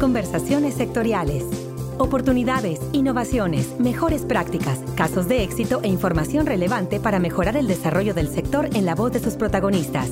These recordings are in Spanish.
Conversaciones sectoriales. Oportunidades, innovaciones, mejores prácticas, casos de éxito e información relevante para mejorar el desarrollo del sector en la voz de sus protagonistas.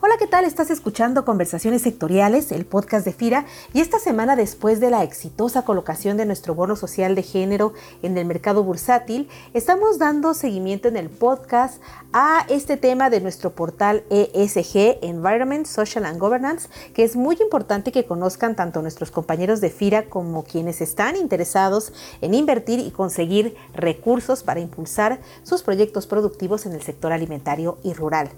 Hola, ¿qué tal? Estás escuchando Conversaciones Sectoriales, el podcast de FIRA, y esta semana después de la exitosa colocación de nuestro bono social de género en el mercado bursátil, estamos dando seguimiento en el podcast a este tema de nuestro portal ESG, Environment, Social and Governance, que es muy importante que conozcan tanto nuestros compañeros de FIRA como quienes están interesados en invertir y conseguir recursos para impulsar sus proyectos productivos en el sector alimentario y rural.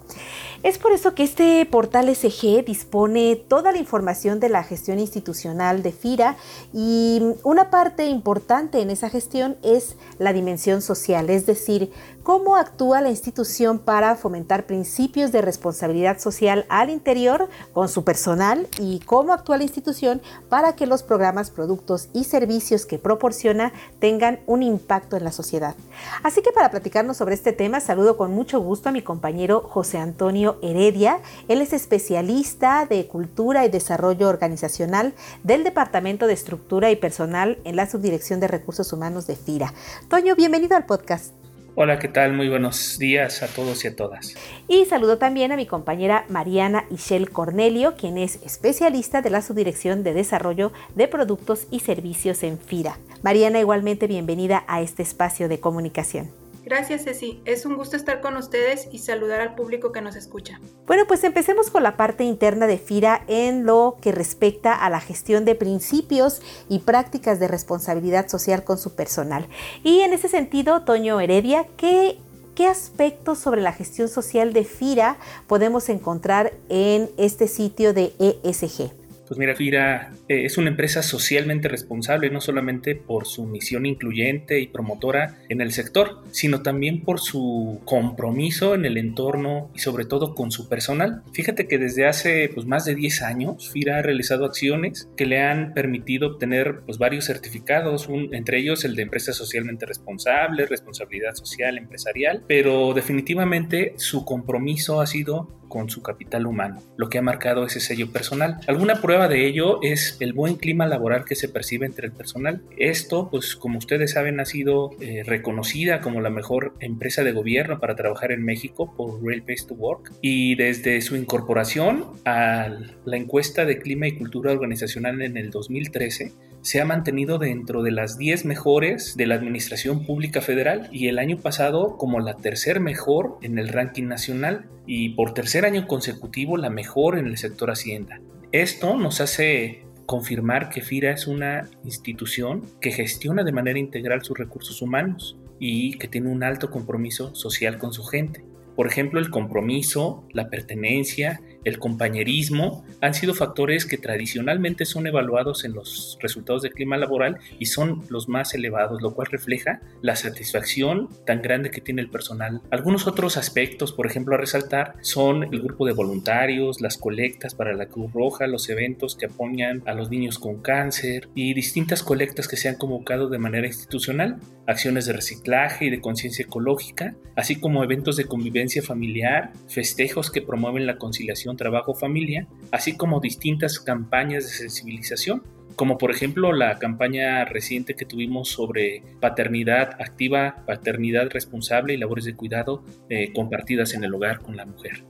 Es por eso que este portal SG dispone toda la información de la gestión institucional de FIRA y una parte importante en esa gestión es la dimensión social, es decir, cómo actúa la institución para fomentar principios de responsabilidad social al interior con su personal y cómo actúa la institución para que los programas, productos y servicios que proporciona tengan un impacto en la sociedad. Así que para platicarnos sobre este tema, saludo con mucho gusto a mi compañero José Antonio Heredia. Él es especialista de cultura y desarrollo organizacional del Departamento de Estructura y Personal en la Subdirección de Recursos Humanos de FIRA. Toño, bienvenido al podcast. Hola, ¿qué tal? Muy buenos días a todos y a todas. Y saludo también a mi compañera Mariana Ishel Cornelio, quien es especialista de la Subdirección de Desarrollo de Productos y Servicios en FIRA. Mariana, igualmente bienvenida a este espacio de comunicación. Gracias, Ceci. Es un gusto estar con ustedes y saludar al público que nos escucha. Bueno, pues empecemos con la parte interna de FIRA en lo que respecta a la gestión de principios y prácticas de responsabilidad social con su personal. Y en ese sentido, Toño Heredia, ¿qué ¿Qué aspectos sobre la gestión social de FIRA podemos encontrar en este sitio de ESG? Pues mira, FIRA eh, es una empresa socialmente responsable, no solamente por su misión incluyente y promotora en el sector, sino también por su compromiso en el entorno y sobre todo con su personal. Fíjate que desde hace pues, más de 10 años, FIRA ha realizado acciones que le han permitido obtener pues, varios certificados, entre ellos el de empresa socialmente responsable, responsabilidad social empresarial, pero definitivamente su compromiso ha sido con su capital humano, lo que ha marcado ese sello personal. Alguna prueba de ello es el buen clima laboral que se percibe entre el personal. Esto, pues como ustedes saben, ha sido eh, reconocida como la mejor empresa de gobierno para trabajar en México por Real Place to Work y desde su incorporación a la encuesta de clima y cultura organizacional en el 2013, se ha mantenido dentro de las 10 mejores de la Administración Pública Federal y el año pasado como la tercer mejor en el ranking nacional y por tercer año consecutivo la mejor en el sector Hacienda. Esto nos hace confirmar que FIRA es una institución que gestiona de manera integral sus recursos humanos y que tiene un alto compromiso social con su gente. Por ejemplo, el compromiso, la pertenencia el compañerismo han sido factores que tradicionalmente son evaluados en los resultados de clima laboral y son los más elevados, lo cual refleja la satisfacción tan grande que tiene el personal. Algunos otros aspectos, por ejemplo, a resaltar son el grupo de voluntarios, las colectas para la Cruz Roja, los eventos que apoyan a los niños con cáncer y distintas colectas que se han convocado de manera institucional, acciones de reciclaje y de conciencia ecológica, así como eventos de convivencia familiar, festejos que promueven la conciliación trabajo, familia, así como distintas campañas de sensibilización como por ejemplo la campaña reciente que tuvimos sobre paternidad activa, paternidad responsable y labores de cuidado eh, compartidas en el hogar con la mujer.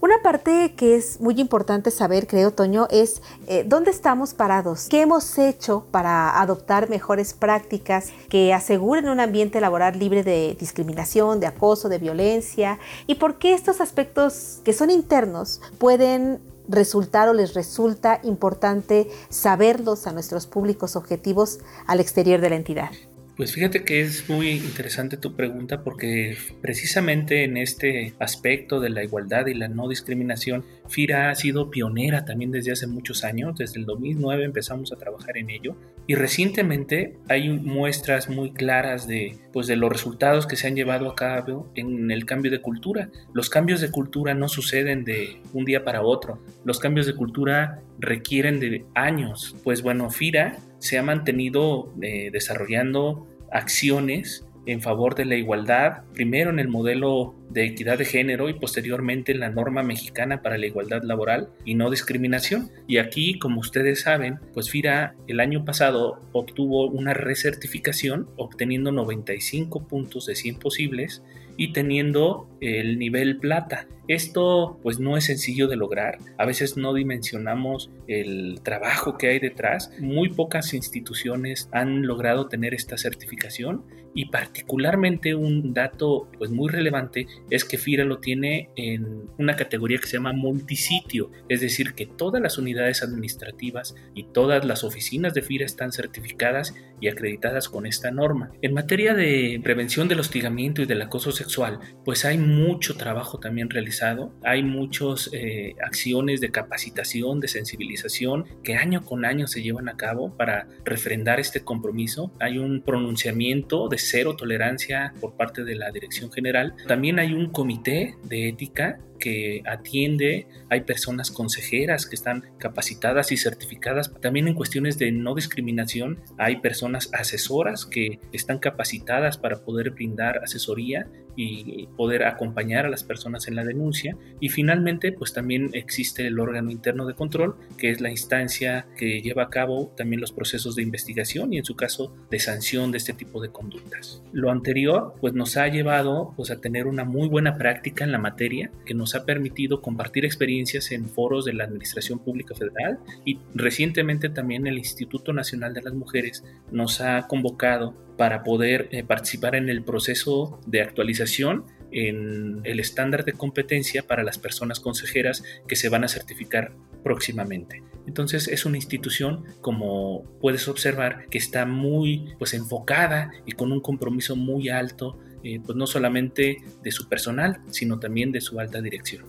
Una parte que es muy importante saber, creo, Toño, es eh, dónde estamos parados, qué hemos hecho para adoptar mejores prácticas que aseguren un ambiente laboral libre de discriminación, de acoso, de violencia, y por qué estos aspectos que son internos pueden resultar o les resulta importante saberlos a nuestros públicos objetivos al exterior de la entidad? Pues fíjate que es muy interesante tu pregunta porque precisamente en este aspecto de la igualdad y la no discriminación, FIRA ha sido pionera también desde hace muchos años, desde el 2009 empezamos a trabajar en ello y recientemente hay muestras muy claras de, pues, de los resultados que se han llevado a cabo en el cambio de cultura. Los cambios de cultura no suceden de un día para otro, los cambios de cultura requieren de años. Pues bueno, FIRA se ha mantenido eh, desarrollando acciones en favor de la igualdad, primero en el modelo de equidad de género y posteriormente en la norma mexicana para la igualdad laboral y no discriminación. Y aquí, como ustedes saben, pues FIRA el año pasado obtuvo una recertificación obteniendo 95 puntos de 100 posibles y teniendo el nivel plata. Esto pues no es sencillo de lograr. A veces no dimensionamos el trabajo que hay detrás. Muy pocas instituciones han logrado tener esta certificación y particularmente un dato pues muy relevante es que FIRA lo tiene en una categoría que se llama multisitio, es decir, que todas las unidades administrativas y todas las oficinas de FIRA están certificadas y acreditadas con esta norma. En materia de prevención del hostigamiento y del acoso sexual, pues hay mucho trabajo también realizado, hay muchas eh, acciones de capacitación, de sensibilización que año con año se llevan a cabo para refrendar este compromiso. Hay un pronunciamiento de cero tolerancia por parte de la Dirección General. También hay un comité de ética que atiende, hay personas consejeras que están capacitadas y certificadas. También en cuestiones de no discriminación hay personas asesoras que están capacitadas para poder brindar asesoría y poder acompañar a las personas en la denuncia. Y finalmente, pues también existe el órgano interno de control, que es la instancia que lleva a cabo también los procesos de investigación y en su caso de sanción de este tipo de conductas. Lo anterior, pues nos ha llevado pues a tener una muy buena práctica en la materia que nos ha permitido compartir experiencias en foros de la Administración Pública Federal y recientemente también el Instituto Nacional de las Mujeres nos ha convocado para poder eh, participar en el proceso de actualización en el estándar de competencia para las personas consejeras que se van a certificar próximamente. Entonces es una institución, como puedes observar, que está muy pues enfocada y con un compromiso muy alto eh, pues no solamente de su personal, sino también de su alta dirección.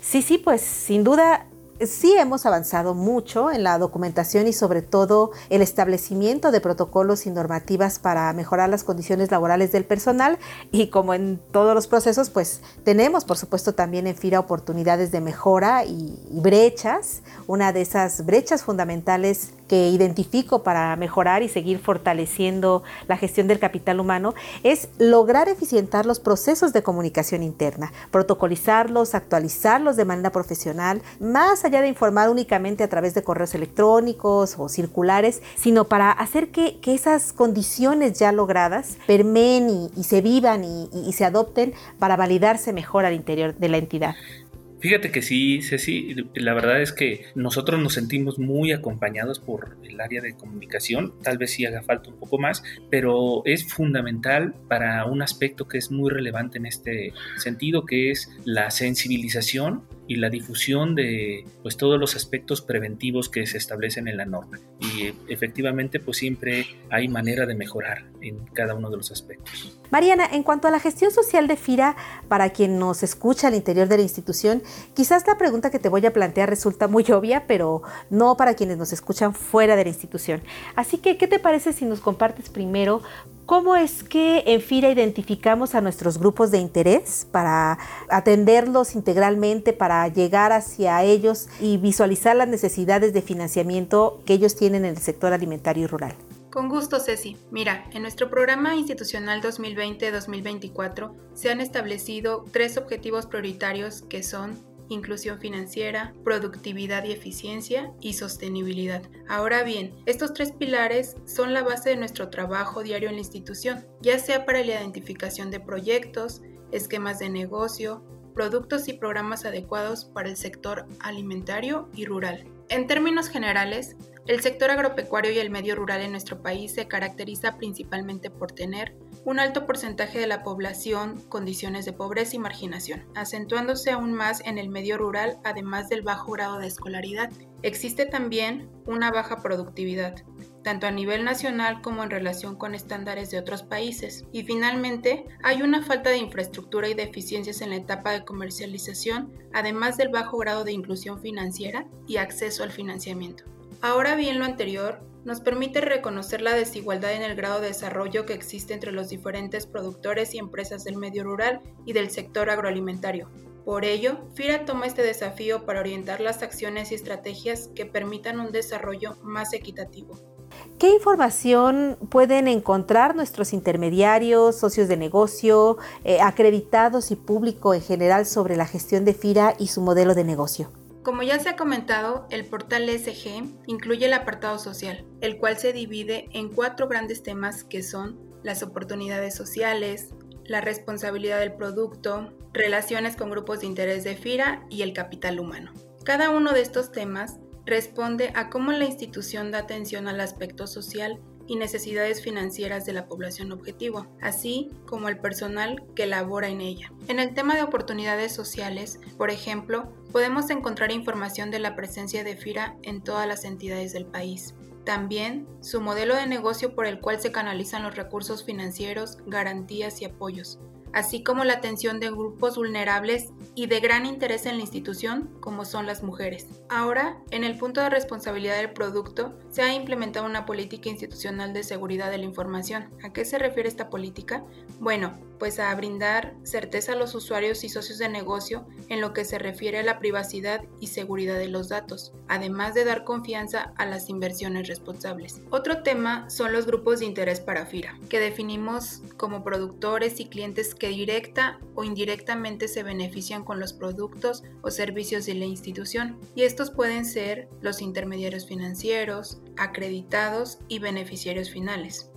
Sí, sí, pues sin duda sí hemos avanzado mucho en la documentación y sobre todo el establecimiento de protocolos y normativas para mejorar las condiciones laborales del personal y como en todos los procesos pues tenemos por supuesto también en FIRA oportunidades de mejora y, brechas. Una de esas brechas fundamentales que identifico para mejorar y seguir fortaleciendo la gestión del capital humano es lograr eficientar los procesos de comunicación interna, protocolizarlos, actualizarlos de manera profesional, más allá de informar únicamente a través de correos electrónicos o circulares, sino para hacer que, esas condiciones ya logradas permeen y, se vivan y se adopten para validarse mejor al interior de la entidad. Fíjate que sí, Ceci, la verdad es que nosotros nos sentimos muy acompañados por el área de comunicación, tal vez sí haga falta un poco más, pero es fundamental para un aspecto que es muy relevante en este sentido, que es la sensibilización y la difusión de pues todos los aspectos preventivos que se establecen en la norma y efectivamente pues siempre hay manera de mejorar en cada uno de los aspectos. Mariana, en cuanto a la gestión social de FIRA, para quien nos escucha al interior de la institución, quizás la pregunta que te voy a plantear resulta muy obvia, pero no para quienes nos escuchan fuera de la institución. Así que, ¿qué te parece si nos compartes primero ¿Cómo es que en FIRA identificamos a nuestros grupos de interés para atenderlos integralmente, para llegar hacia ellos y visualizar las necesidades de financiamiento que ellos tienen en el sector alimentario y rural? Con gusto, Ceci. Mira, en nuestro programa institucional 2020-2024 se han establecido tres objetivos prioritarios que son inclusión financiera, productividad y eficiencia y sostenibilidad. Ahora bien, estos tres pilares son la base de nuestro trabajo diario en la institución, ya sea para la identificación de proyectos, esquemas de negocio, productos y programas adecuados para el sector alimentario y rural. En términos generales, el sector agropecuario y el medio rural en nuestro país se caracteriza principalmente por tener un alto porcentaje de la población condiciones de pobreza y marginación, acentuándose aún más en el medio rural además del bajo grado de escolaridad. Existe también una baja productividad, tanto a nivel nacional como en relación con estándares de otros países. Y finalmente, hay una falta de infraestructura y de eficiencias en la etapa de comercialización, además del bajo grado de inclusión financiera y acceso al financiamiento. Ahora bien, lo anterior nos permite reconocer la desigualdad en el grado de desarrollo que existe entre los diferentes productores y empresas del medio rural y del sector agroalimentario. Por ello, FIRA toma este desafío para orientar las acciones y estrategias que permitan un desarrollo más equitativo. ¿Qué información pueden encontrar nuestros intermediarios, socios de negocio, eh, acreditados y público en general sobre la gestión de FIRA y su modelo de negocio? Como ya se ha comentado, el portal SG incluye el apartado social, el cual se divide en cuatro grandes temas que son las oportunidades sociales, la responsabilidad del producto, relaciones con grupos de interés de FIRA y el capital humano. Cada uno de estos temas responde a cómo la institución da atención al aspecto social y necesidades financieras de la población objetivo, así como el personal que labora en ella. En el tema de oportunidades sociales, por ejemplo, podemos encontrar información de la presencia de FIRA en todas las entidades del país. También su modelo de negocio por el cual se canalizan los recursos financieros, garantías y apoyos, así como la atención de grupos vulnerables y de gran interés en la institución, como son las mujeres. Ahora, en el punto de responsabilidad del producto, se ha implementado una política institucional de seguridad de la información. ¿A qué se refiere esta política? Bueno, pues a brindar certeza a los usuarios y socios de negocio en lo que se refiere a la privacidad y seguridad de los datos, además de dar confianza a las inversiones responsables. Otro tema son los grupos de interés para FIRA, que definimos como productores y clientes que directa o indirectamente se benefician con los productos o servicios de la institución, y estos pueden ser los intermediarios financieros, acreditados y beneficiarios finales.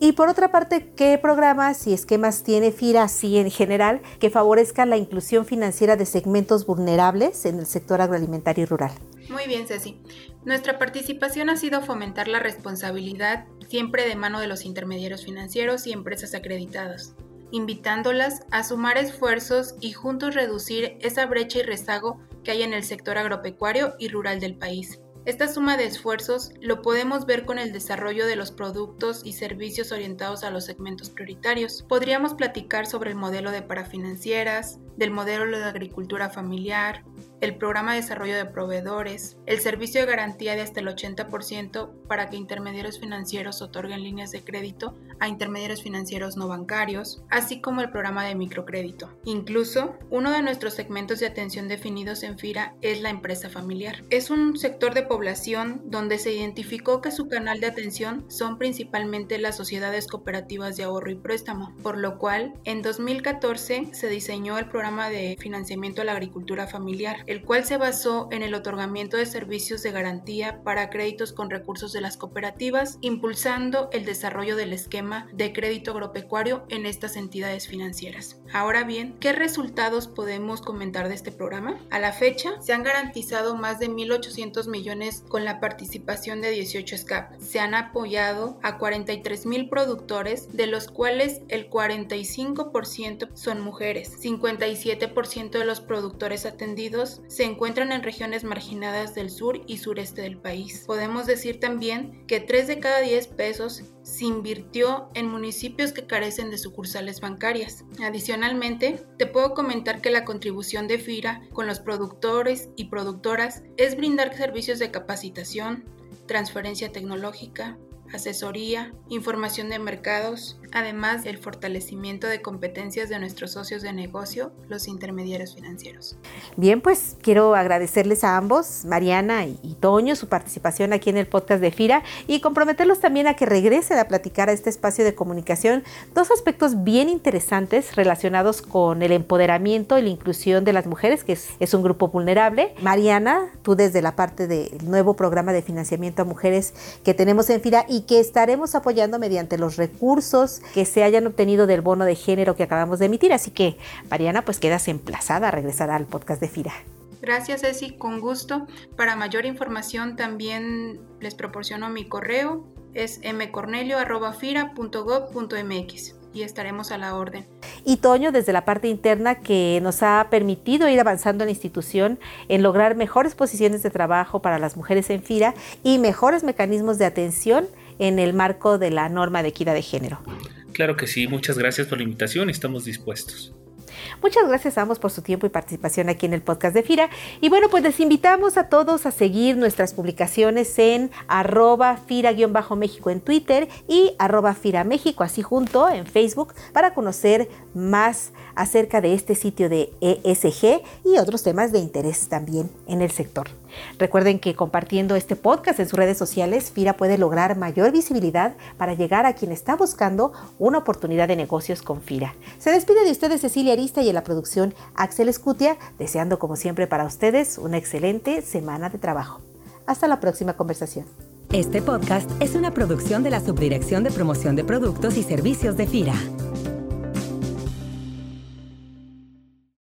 Y por otra parte, ¿qué programas y esquemas tiene FIRA así en general que favorezcan la inclusión financiera de segmentos vulnerables en el sector agroalimentario y rural? Muy bien, Ceci. Nuestra participación ha sido fomentar la responsabilidad siempre de mano de los intermediarios financieros y empresas acreditadas, invitándolas a sumar esfuerzos y juntos reducir esa brecha y rezago que hay en el sector agropecuario y rural del país. Esta suma de esfuerzos lo podemos ver con el desarrollo de los productos y servicios orientados a los segmentos prioritarios. Podríamos platicar sobre el modelo de parafinancieras, del modelo de agricultura familiar, el programa de desarrollo de proveedores, el servicio de garantía de hasta el 80% para que intermediarios financieros otorguen líneas de crédito a intermediarios financieros no bancarios, así como el programa de microcrédito. Incluso, uno de nuestros segmentos de atención definidos en FIRA es la empresa familiar. Es un sector de población donde se identificó que su canal de atención son principalmente las sociedades cooperativas de ahorro y préstamo, por lo cual en 2014 se diseñó el programa de financiamiento a la agricultura familiar, el cual se basó en el otorgamiento de servicios de garantía para créditos con recursos de las cooperativas, impulsando el desarrollo del esquema de crédito agropecuario en estas entidades financieras. Ahora bien, ¿qué resultados podemos comentar de este programa? A la fecha, se han garantizado más de 1.800 millones con la participación de 18 SCAP. Se han apoyado a 43 mil productores, de los cuales el 45% son mujeres, 57% de los productores atendidos se encuentran en regiones marginadas del sur y sureste del país. Podemos decir también que 3 de cada 10 pesos se invirtió en municipios que carecen de sucursales bancarias. Adicionalmente, te puedo comentar que la contribución de FIRA con los productores y productoras es brindar servicios de capacitación, transferencia tecnológica, asesoría, información de mercados, además del fortalecimiento de competencias de nuestros socios de negocio, los intermediarios financieros. Bien, pues quiero agradecerles a ambos, Mariana y Toño, su participación aquí en el podcast de FIRA y comprometerlos también a que regresen a platicar a este espacio de comunicación dos aspectos bien interesantes relacionados con el empoderamiento y la inclusión de las mujeres, que es, es un grupo vulnerable. Mariana, tú desde la parte del nuevo programa de financiamiento a mujeres que tenemos en FIRA y que estaremos apoyando mediante los recursos que se hayan obtenido del bono de género que acabamos de emitir. Así que, Mariana, pues quedas emplazada a regresar al podcast de FIRA. Gracias, Ceci, con gusto. Para mayor información también les proporciono mi correo, es mcornelio.fira.gov.mx y estaremos a la orden. Y Toño, desde la parte interna que nos ha permitido ir avanzando en la institución en lograr mejores posiciones de trabajo para las mujeres en FIRA y mejores mecanismos de atención en el marco de la norma de equidad de género. Claro que sí, muchas gracias por la invitación, estamos dispuestos. Muchas gracias a ambos por su tiempo y participación aquí en el podcast de FIRA. Y bueno, pues les invitamos a todos a seguir nuestras publicaciones en arroba FIRA-México en Twitter y arroba FIRA México, así junto en Facebook, para conocer más acerca de este sitio de ESG y otros temas de interés también en el sector. Recuerden que compartiendo este podcast en sus redes sociales, FIRA puede lograr mayor visibilidad para llegar a quien está buscando una oportunidad de negocios con FIRA. Se despide de ustedes Cecilia Arista y en la producción Axel Escutia, deseando como siempre para ustedes una excelente semana de trabajo. Hasta la próxima conversación. Este podcast es una producción de la Subdirección de Promoción de Productos y Servicios de FIRA.